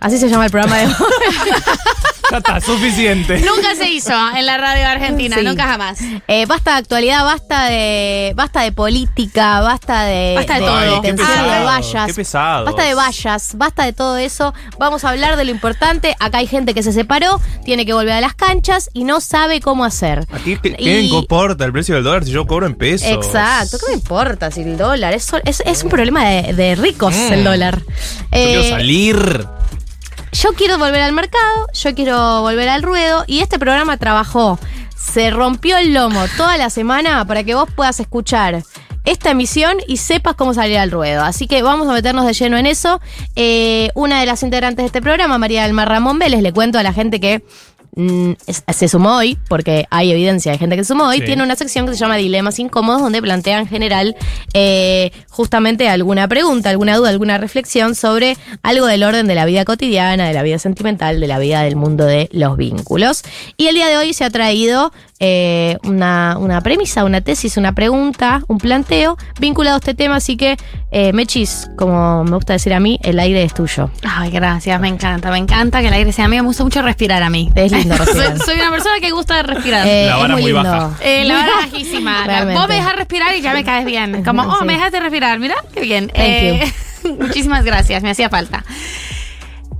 Así se llama el programa de hoy. Ya está, suficiente. Nunca se hizo en la radio argentina, Sí. nunca jamás. Eh, basta de actualidad, basta de basta de política, basta de, Basta de todo. Ay, qué tensión, pesado, de vallas. qué pesado. Basta de vallas, basta de todo eso. Vamos a hablar de lo importante. Acá hay gente que se separó, tiene que volver a las canchas y no sabe cómo hacer. Aquí, ¿qué, Y- qué importa el precio del dólar si yo cobro en pesos? Exacto, ¿qué me importa si el dólar? Es, es, es un problema de, de ricos Mm. el dólar. Yo Eh, quiero salir. Yo quiero volver al mercado, yo quiero volver al ruedo y este programa trabajó, se rompió el lomo toda la semana para que vos puedas escuchar esta emisión y sepas cómo salir al ruedo. Así que vamos a meternos de lleno en eso. Eh, una de las integrantes de este programa, María del Mar Ramón Vélez, le cuento a la gente que mm, es- se sumó hoy, porque hay evidencia de gente que se sumó hoy, Sí. tiene una sección que se llama Dilemas Incómodos, donde plantea en general eh, justamente alguna pregunta, alguna duda, alguna reflexión sobre algo del orden de la vida cotidiana, de la vida sentimental, de la vida del mundo de los vínculos. Y el día de hoy se ha traído eh, una, una premisa, una tesis, una pregunta, un planteo vinculado a este tema, así que eh, Mechis, como me gusta decir a mí, el aire es tuyo. Ay, gracias, me encanta, me encanta que el aire sea mío. Me gusta mucho respirar a mí. Es lindo soy, respirar. soy una persona que gusta respirar. Eh, La es vara muy muy lindo. baja. Eh, la verdad bajísima. Realmente. Vos me dejas respirar y ya me caes bien. Como, oh, Sí. me dejaste respirar. Mira, qué bien. Thank Eh, muchísimas gracias, me hacía falta.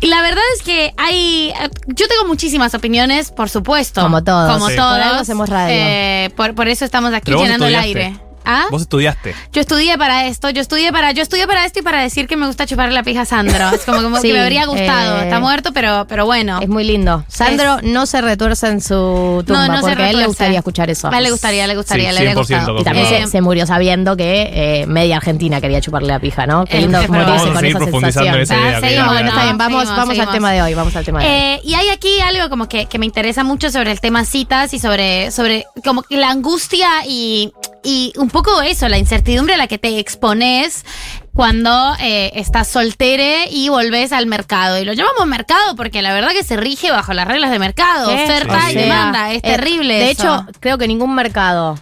Y la verdad es que hay. Yo tengo muchísimas opiniones, por supuesto. Como todos. Como Sí. todos. Por algo hacemos radio. Eh, por, por eso estamos aquí llenando el aire. ¿Ah? Vos estudiaste. Yo estudié para esto, yo estudié para, yo estudié para esto y para decir que me gusta chuparle la pija a Sandro. Es como, como Sí, que me habría gustado. eh, Está muerto, pero, pero bueno. Es muy lindo. Sandro no se retuerce en su tumba no, no se porque a él le gustaría escuchar eso. A él le gustaría, le gustaría, Sí, le habría 100% gustado. Y también Eh, se, se murió sabiendo que eh, media Argentina quería chuparle la pija, ¿no? Qué lindo morirse con esa profundizando sensación. esa idea. Ah, que seguimos, Bueno, está bien, vamos, Seguimos, vamos al tema de hoy, vamos al tema de hoy. Y hay aquí algo como que, que me interesa mucho sobre el tema citas y sobre, sobre como que la angustia y, y un poco eso, la incertidumbre a la que te expones cuando eh, estás soltere y volvés al mercado. Y lo llamamos mercado porque la verdad que se rige bajo las reglas de mercado, ¿Qué? oferta y demanda. Es Eh, terrible. De eso. hecho, creo que ningún mercado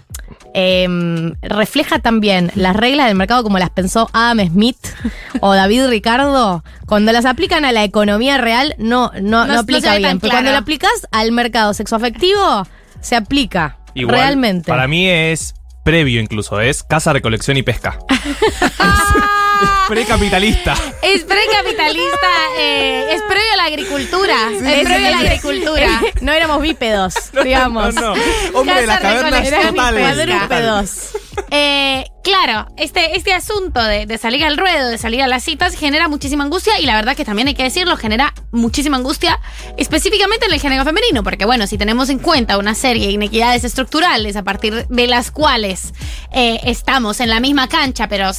eh, refleja también las reglas del mercado como las pensó Adam Smith o David Ricardo. Cuando las aplican a la economía real, no, no, no, aplica bien. Pero cuando lo aplicas al mercado sexoafectivo, se aplica. Igual, realmente. Para mí es previo incluso, es caza, recolección y pesca. es precapitalista. Es precapitalista, eh, es previo a la agricultura. es previo a la agricultura. no éramos bípedos, digamos. No, no. Hombre de las Casa cavernas totales. Cuadrúpedos. Eh, claro, este, este asunto de, salir al ruedo, de salir a las citas, genera muchísima angustia y la verdad que también hay que decirlo, genera muchísima angustia específicamente en el género femenino, porque bueno, si tenemos en cuenta una serie de inequidades estructurales a partir de las cuales eh, estamos en la misma cancha, pero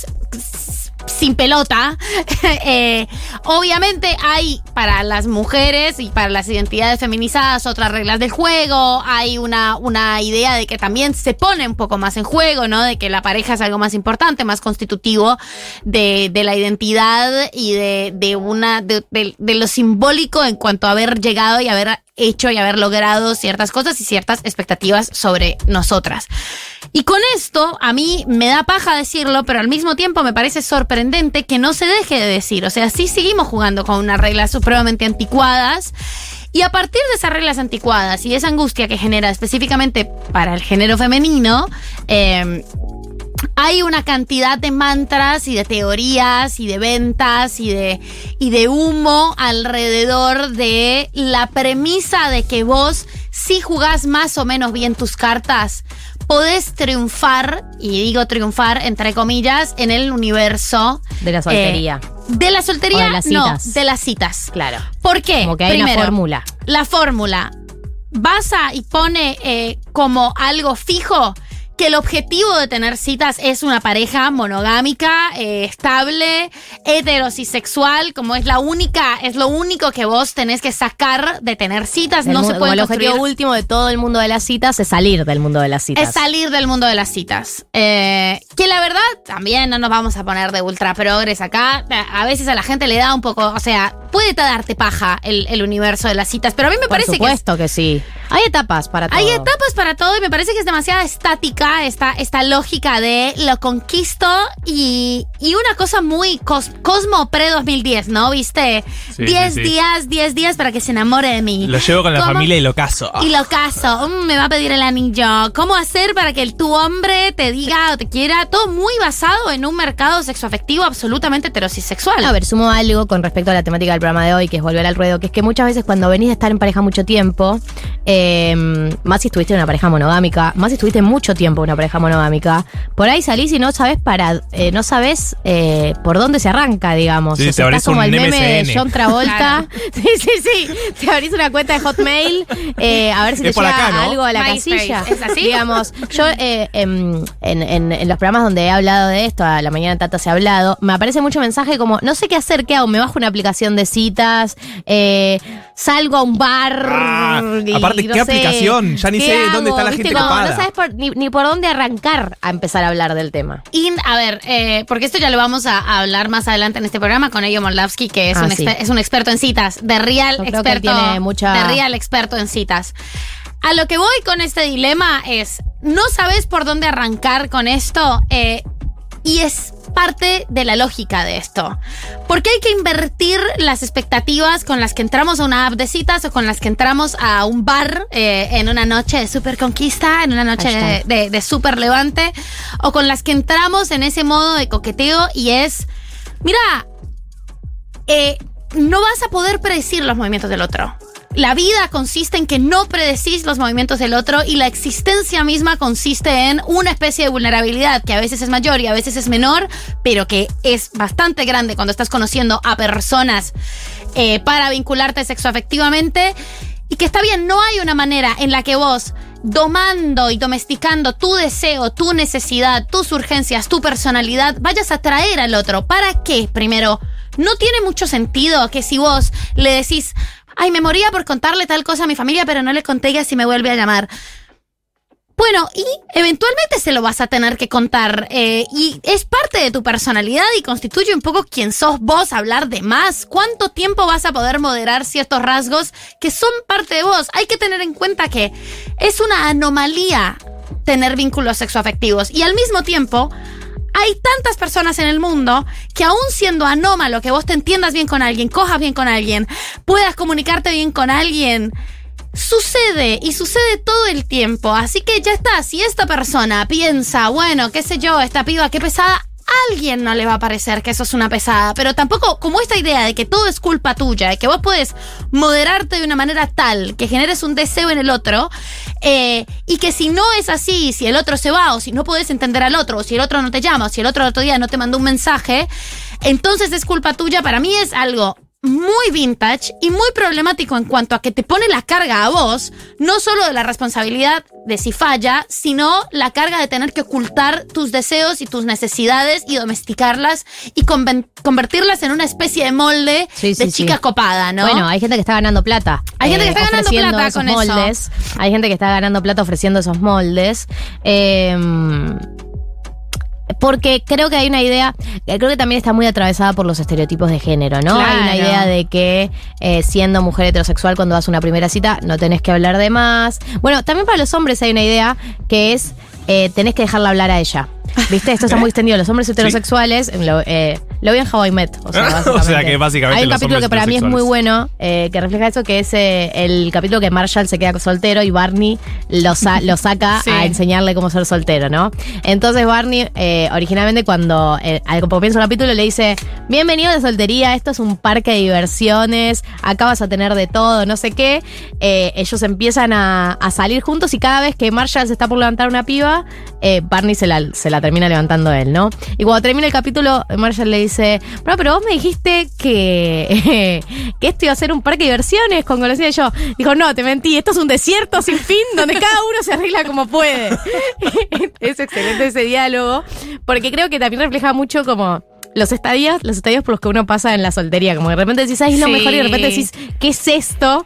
sin pelota, eh, obviamente hay para las mujeres y para las identidades feminizadas otras reglas del juego, hay una, una idea de que también se pone un poco más en juego, ¿no? De que la pareja es algo más importante, más constitutivo de, de la identidad y de, de una, de, de- de lo simbólico en cuanto a haber llegado y haber hecho y haber logrado ciertas cosas y ciertas expectativas sobre nosotras. Y con esto, a mí me da paja decirlo, pero al mismo tiempo me parece sorprendente que no se deje de decir. O sea, sí seguimos jugando con unas reglas supremamente anticuadas. Y a partir de esas reglas anticuadas y esa angustia que genera específicamente para el género femenino, eh, hay una cantidad de mantras y de teorías y de ventas y de, y de humo alrededor de la premisa de que vos, si jugás más o menos bien tus cartas, podés triunfar, y digo triunfar entre comillas, en el universo. De la soltería. eh, de la soltería, O de las no, citas. de las citas. Claro. ¿Por qué? Como que hay una fórmula. La fórmula. Basa y pone eh, como algo fijo que el objetivo de tener citas es una pareja monogámica, eh, estable, heterosexual, como es la única, es lo único que vos tenés que sacar de tener citas. El no se como puede el objetivo último de todo el mundo de las citas es salir del mundo de las citas. es salir del mundo de las citas. Eh, que la verdad, también no nos vamos a poner de ultra progres acá. A veces a la gente le da un poco, o sea, puede darte paja el, el universo de las citas, pero a mí me Por parece que es- supuesto que, sí. Hay etapas para todo. hay etapas para todo y me parece que es demasiado estática esta, esta lógica de lo conquisto y, y una cosa muy cos- Cosmo pre-2010, ¿no? ¿Viste? Sí, 10 sí, sí. días, 10 días para que se enamore de mí. Lo llevo con la ¿Cómo? familia y lo caso. Y lo caso, mm, me va a pedir el anillo. ¿Cómo hacer para que el, tu hombre te diga o te quiera? Todo muy basado en un mercado sexoafectivo absolutamente heterosexual. A ver, sumo algo con respecto a la temática del programa de hoy, que es volver al ruedo, que es que muchas veces cuando venís de estar en pareja mucho tiempo, eh, más si estuviste en una pareja monogámica, más si estuviste mucho tiempo en una pareja monogámica, por ahí salís y no sabes para, eh, no sabes eh, por dónde se arranca, digamos. Sí, O sea, abrís estás como un el meme de. John Travolta. Claro. Sí, sí, sí. Te abrís una cuenta de Hotmail, eh, a ver si Es te llega acá, ¿no? algo a la casilla. ¿es así? Digamos, yo eh, em, en, en- en los programas donde he hablado de esto, a la mañana Tata se ha hablado, me aparece mucho mensaje como, no sé qué hacer, qué hago, me bajo una aplicación de citas, eh, salgo a un bar. Ah, y aparte, no ¿qué sé, aplicación? Ya ni ¿qué sé dónde está la ¿Viste? gente Como copada. No sabes por- ni, ni por dónde arrancar a empezar a hablar del tema. Y, a ver, eh, porque esto ya lo vamos a, a hablar más adelante en este programa con Elio Moldavsky, que es, Ah, un, sí. exper- es un experto en citas, de real Yo creo que él experto. tiene mucha- De real experto en citas. A lo que voy con este dilema es, no sabes por dónde arrancar con esto, eh, y es parte de la lógica de esto. Porque hay que invertir las expectativas con las que entramos a una app de citas o con las que entramos a un bar eh, en una noche de super conquista, en una noche de, Hashtag. de, de super levante, o con las que entramos en ese modo de coqueteo y es, mira, eh, no vas a poder predecir los movimientos del otro. La vida consiste en que no predecís los movimientos del otro y la existencia misma consiste en una especie de vulnerabilidad que a veces es mayor y a veces es menor, pero que es bastante grande cuando estás conociendo a personas eh, para vincularte sexoafectivamente y que está bien, no hay una manera en la que vos domando y domesticando tu deseo, tu necesidad, tus urgencias, tu personalidad, vayas a atraer al otro. ¿Para qué? Primero, no tiene mucho sentido que si vos le decís, ay, me moría por contarle tal cosa a mi familia, pero no le conté que si me vuelve a llamar. Bueno, y eventualmente se lo vas a tener que contar. eh, y es parte de tu personalidad y constituye un poco quién sos vos hablar de más. ¿Cuánto tiempo vas a poder moderar ciertos rasgos que son parte de vos? Hay que tener en cuenta que es una anomalía tener vínculos sexoafectivos. Y al mismo tiempo, hay tantas personas en el mundo que aún siendo anómalo, que vos te entiendas bien con alguien, cojas bien con alguien, puedas comunicarte bien con alguien, sucede y sucede todo el tiempo. Así que ya está, si esta persona piensa, bueno, qué sé yo, esta piba, qué pesada, alguien no le va a parecer que eso es una pesada, pero tampoco como esta idea de que todo es culpa tuya, de que vos puedes moderarte de una manera tal que generes un deseo en el otro, eh, y que si no es así, si el otro se va, o si no puedes entender al otro, o si el otro no te llama, o si el otro el otro día no te mandó un mensaje, entonces es culpa tuya, para mí es algo muy vintage y muy problemático en cuanto a que te pone la carga a vos, no solo de la responsabilidad de si falla, sino la carga de tener que ocultar tus deseos y tus necesidades y domesticarlas y convertirlas en una especie de molde Sí, sí, de sí. chica copada, ¿no? Bueno, hay gente que está ganando plata. eh, Hay gente que está ganando ofreciendo plata con eso. moldes. Hay gente que está ganando plata ofreciendo esos moldes. Eh, porque creo que hay una idea, eh, creo que también está muy atravesada por los estereotipos de género, ¿no? Hay una idea de que eh, siendo mujer heterosexual cuando vas a una primera cita no tenés que hablar de más. Bueno, también para los hombres hay una idea que es eh, tenés que dejarla hablar a ella. ¿Viste? Esto está muy extendido. Los hombres heterosexuales, lo, eh, lo vi en How I Met. O sea, O sea que básicamente Hay un capítulo que para mí es muy bueno, eh, que refleja eso, que es eh, el capítulo que Marshall se queda soltero y Barney lo, sa- lo saca Sí. a enseñarle cómo ser soltero, ¿no? Entonces Barney, eh, originalmente cuando al comienzo del capítulo le dice, bienvenido a la soltería, esto es un parque de diversiones, acá vas a tener de todo, no sé qué. Ellos empiezan a, a salir juntos y cada vez que Marshall se está por levantar una piba, eh, Barney se la, se la termina levantando él, ¿no? Y cuando termina el capítulo, Marshall le dice, bueno, pero vos me dijiste que, que esto iba a ser un parque de diversiones con golosinas. Y yo, dijo, no, te mentí, esto es un desierto sin fin donde cada uno se arregla como puede. es excelente ese diálogo, porque creo que también refleja mucho como los estadios, los estadios por los que uno pasa en la soltería, como de repente decís, ay, es lo Sí. mejor, y de repente decís, ¿qué es esto?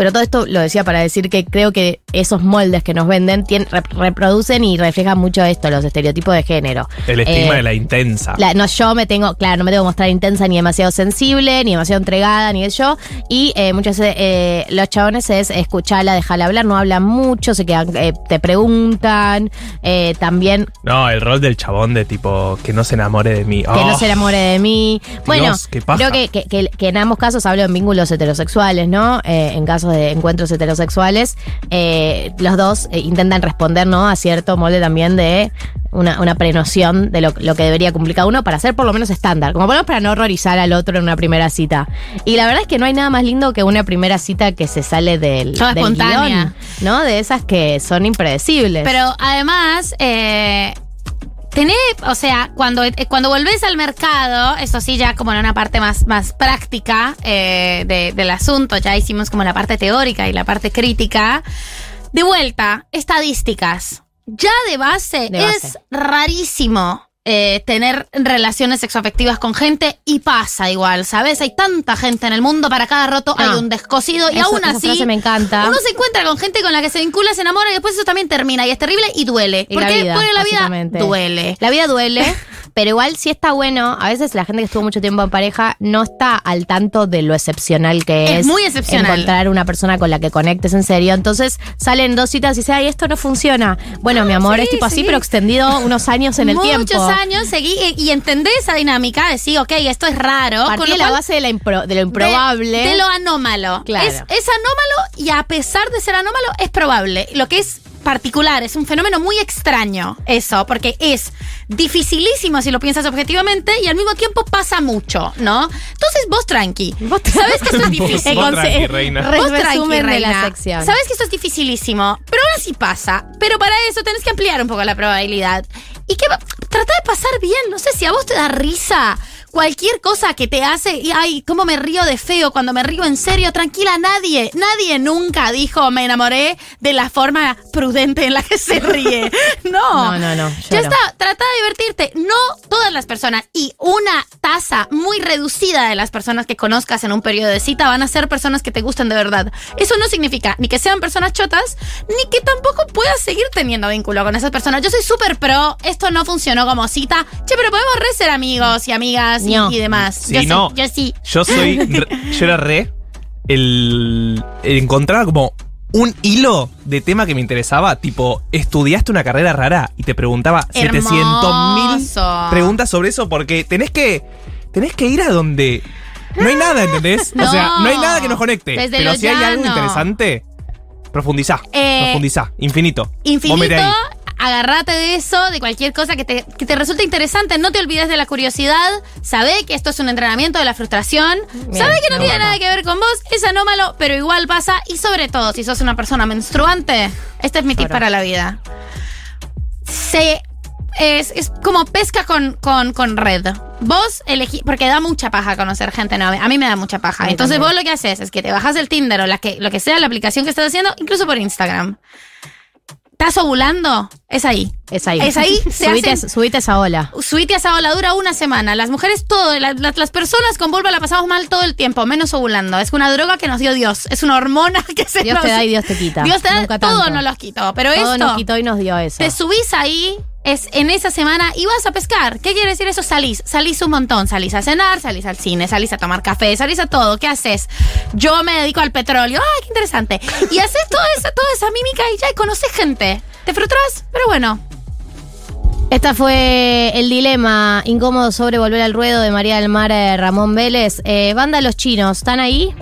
Pero todo esto lo decía para decir que creo que esos moldes que nos venden reproducen y reflejan mucho esto, los estereotipos de género. El estigma Eh, de la intensa. la- no, yo me tengo, claro, no me tengo que mostrar intensa ni demasiado sensible, ni demasiado entregada, ni eso. Y eh, muchas veces eh, los chabones es escucharla, dejarla hablar, no hablan mucho, se quedan, eh, te preguntan. eh, también No, el rol del chabón de tipo que no se enamore de mí. que no Oh. se enamore de mí. Bueno, Dios, creo que, que- que- que en ambos casos hablo en vínculos heterosexuales, ¿no? En casos de encuentros heterosexuales, eh, los dos eh, intentan responder, ¿no? A cierto molde también de una, una prenoción de lo, lo que debería cumplir cada uno para ser por lo menos estándar, como por lo menos para no horrorizar al otro en una primera cita. Y la verdad es que no hay nada más lindo que una primera cita que se sale del, Toda del espontánea. guion, ¿no? De esas que son impredecibles. Pero además, eh, tener, o sea, cuando, eh, cuando volvés al mercado, eso sí, ya como en una parte más, más práctica eh, de- del asunto, ya hicimos como la parte teórica y la parte crítica. De vuelta, estadísticas. Ya de base, De base. es rarísimo. Eh, tener relaciones sexoafectivas con gente y pasa igual, ¿sabes? Hay tanta gente en el mundo, para cada roto No. hay un descosido y aún esa así frase me encanta. uno se encuentra con gente con la que se vincula, se enamora y después eso también termina y es terrible y duele. Y ¿Por la qué? vida, Porque la vida duele. La vida duele, pero igual sí está bueno. A veces la gente que estuvo mucho tiempo en pareja no está al tanto de lo excepcional que es. Es muy excepcional. Encontrar una persona con la que conectes en serio. Entonces salen dos citas y dice, ay, esto no funciona. Bueno, mi amor, sí, es tipo así, sí. pero extendido unos años en el Muchos tiempo. años seguí y, y entendés esa dinámica, decir, ok, esto es raro. Partí con lo de la cual- base de, la impro- de lo de- improbable. De, lo anómalo. Claro. Es, es anómalo y a pesar de ser anómalo, es probable. Lo que es particular, es un fenómeno muy extraño eso, porque es dificilísimo si lo piensas objetivamente y al mismo tiempo pasa mucho, ¿no? Entonces vos tranqui. Vos Sabes que esto es difícil. Vos Conse- tranqui, reina. re- Vos tranqui, la reina. Sabes que esto es dificilísimo, pero ahora sí pasa. Pero para eso tenés que ampliar un poco la probabilidad. Y que trata de pasar bien. No sé si a vos te da risa cualquier cosa que te hace. Y ay, cómo me río de feo cuando me río en serio. Tranquila, nadie, nadie nunca dijo me enamoré de la forma prudente en la que se ríe. No. No, no, no, Ya no. está, trata de divertirte. No todas las personas y una tasa muy reducida de las personas que conozcas en un periodo de cita van a ser personas que te gustan de verdad. Eso no significa ni que sean personas chotas, ni que tampoco puedas seguir teniendo vínculo con esas personas. Yo soy súper pro, esto no funcionó como cita. Che, pero podemos re ser amigos y amigas y, No. y demás. Sí, yo, no. yo sí. Yo soy. re- yo era re. El, el encontrar como un hilo de tema que me interesaba. Tipo, estudiaste una carrera rara y te preguntaba 700 mil preguntas sobre eso porque tenés que. Tenés que ir a donde. No hay nada, ¿entendés? No. o sea, no hay nada que nos conecte. Desde pero si hay algo interesante, profundizá. Eh, profundizá. Infinito. Infinito, agárrate de eso, de cualquier cosa que te, que te resulte interesante. No te olvides de la curiosidad. Sabe que esto es un entrenamiento de la frustración. Bien, Sabe que no me tiene gusta. nada que ver con vos. Es anómalo, pero igual pasa. Y sobre todo, si sos una persona menstruante, este es mi tip para la vida. Se. Es, es como pesca con, con, con red. Vos elegí, porque da mucha paja conocer gente nueva. A mí me da mucha paja. Entonces también. vos lo que haces es que te bajas el Tinder o la que, lo que sea la aplicación que estás haciendo, incluso por Instagram. ¿Estás ovulando? Es ahí. Es ahí. Es ahí, se subite, hacen- subite esa ola. Subite esa ola, dura una semana. Las mujeres, todo, la- la- las personas con vulva la pasamos mal todo el tiempo, menos ovulando. Es una droga que nos dio Dios. Es una hormona que se Dios nos... te da y Dios te quita. Dios te da, Nunca todo tanto. nos los quitó. Pero Todo esto, nos quitó y nos dio eso. te subís ahí, es en esa semana y vas a pescar. ¿Qué quiere decir eso? Salís, salís un montón. Salís a cenar, salís al cine, salís a tomar café, salís a todo. ¿Qué haces? Yo me dedico al petróleo. ¡Ay, qué interesante! Y haces toda esa, toda esa mímica y ya y conoces gente. Te frustras, pero bueno. Esta fue el dilema incómodo sobre volver al ruedo de María del Mar eh, Ramón Vélez. Eh, banda Los Chinos, ¿están ahí?